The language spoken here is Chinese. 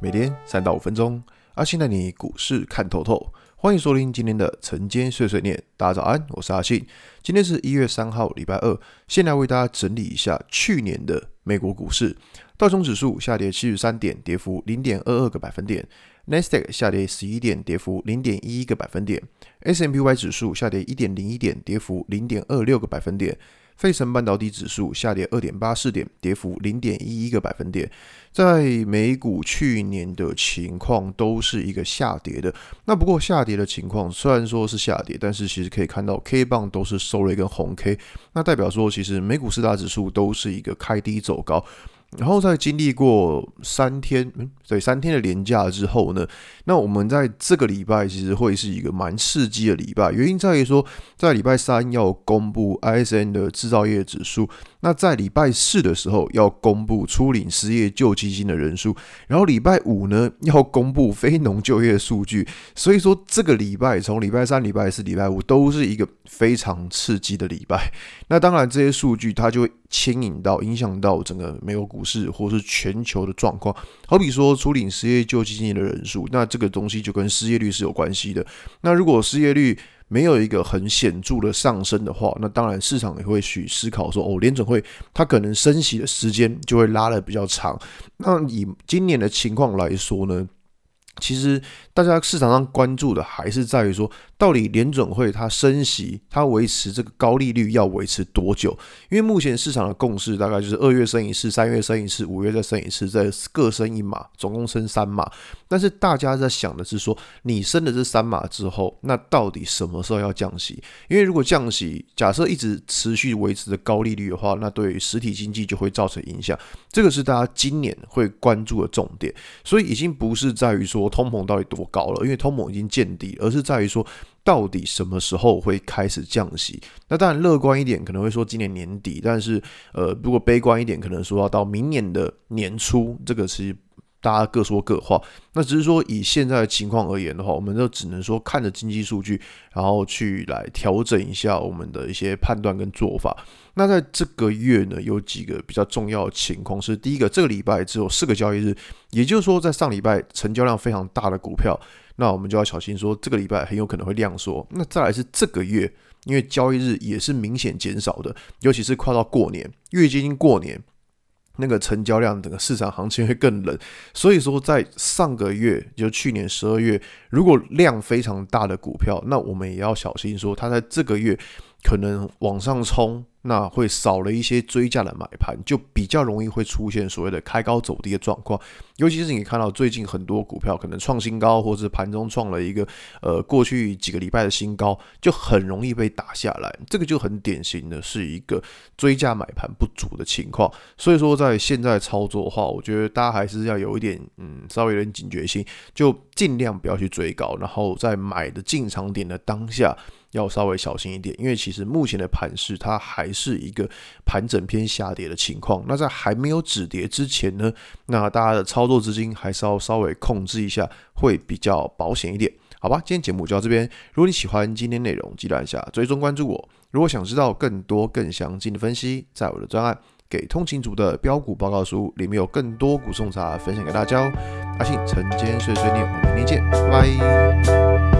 每天三到五分钟。阿信带你股市看透透，欢迎收听今天的晨间碎碎念。大家早安，我是阿信。今天是一月三号，礼拜二。先来为大家整理一下去年的美国股市。道琼指数下跌七十三点，跌幅零点二二个百分点。纳斯达克下跌十一点，跌幅零点一一个百分点。；S M P Y 指数下跌一点零一点，跌幅零点二六个百分点。费城半导体指数下跌二点八四点，跌幅零点一一个百分点。在美股去年的情况都是一个下跌的。那不过下跌的情况虽然说是下跌，但是其实可以看到 K 棒都是收了一根红 K，那代表说其实美股四大指数都是一个开低走高。然后在经历过三天，嗯，对，三天的连假之后呢，那我们在这个礼拜其实会是一个蛮刺激的礼拜，原因在于说，在礼拜三要公布 ISM 的制造业指数。那在礼拜四的时候要公布初领失业救济金的人数，然后礼拜五呢要公布非农就业数据，所以说这个礼拜从礼拜三、礼拜四、礼拜五都是一个非常刺激的礼拜。那当然这些数据它就会牵引到、影响到整个美国股市或是全球的状况。好比说初领失业救济金的人数，那这个东西就跟失业率是有关系的。那如果失业率没有一个很显著的上升的话，那当然市场也会去思考说，哦，联准会它可能升息的时间就会拉得比较长。那以今年的情况来说呢，其实大家市场上关注的还是在于说，到底联准会它升息，它维持这个高利率要维持多久？因为目前市场的共识大概就是二月升一次，三月升一次，五月再升一次，再各升一码，总共升三码。但是大家在想的是说，你升了这三码之后，那到底什么时候要降息？因为如果降息，假设一直持续维持着高利率的话，那对于实体经济就会造成影响。这个是大家今年会关注的重点。所以已经不是在于说。通膨到底多高了？因为通膨已经见底，而是在于说，到底什么时候会开始降息？那当然，乐观一点可能会说今年年底，但是呃，如果悲观一点，可能说要到明年的年初。这个其实大家各说各话。那只是说以现在的情况而言的话，我们就只能说看着经济数据，然后去来调整一下我们的一些判断跟做法。那在这个月呢，有几个比较重要的情况是：第一个，这个礼拜只有四个交易日，也就是说，在上礼拜成交量非常大的股票，那我们就要小心说，这个礼拜很有可能会量缩。那再来是这个月，因为交易日也是明显减少的，尤其是快到过年，越接近过年，那个成交量整个市场行情会更冷。所以说，在上个月，就去年十二月，如果量非常大的股票，那我们也要小心说，它在这个月可能往上冲。那会少了一些追价的买盘，就比较容易会出现所谓的开高走低的状况。尤其是你看到最近很多股票可能创新高，或是盘中创了一个呃过去几个礼拜的新高，就很容易被打下来。这个就很典型的是一个追价买盘不足的情况。所以说在现在操作的话，我觉得大家还是要有一点嗯稍微有点警觉性，就尽量不要去追高，然后在买的进场点的当下。要稍微小心一点，因为其实目前的盘势它还是一个盘整偏下跌的情况。那在还没有止跌之前呢，那大家的操作资金还是要稍微控制一下，会比较保险一点，好吧？今天节目就到这边。如果你喜欢今天内容，记得按下追踪关注我。如果想知道更多更详尽的分析，在我的专案《给通勤族的标股报告书》里面有更多股送茶分享给大家哦。阿信晨间碎碎念，我们明天见，拜拜。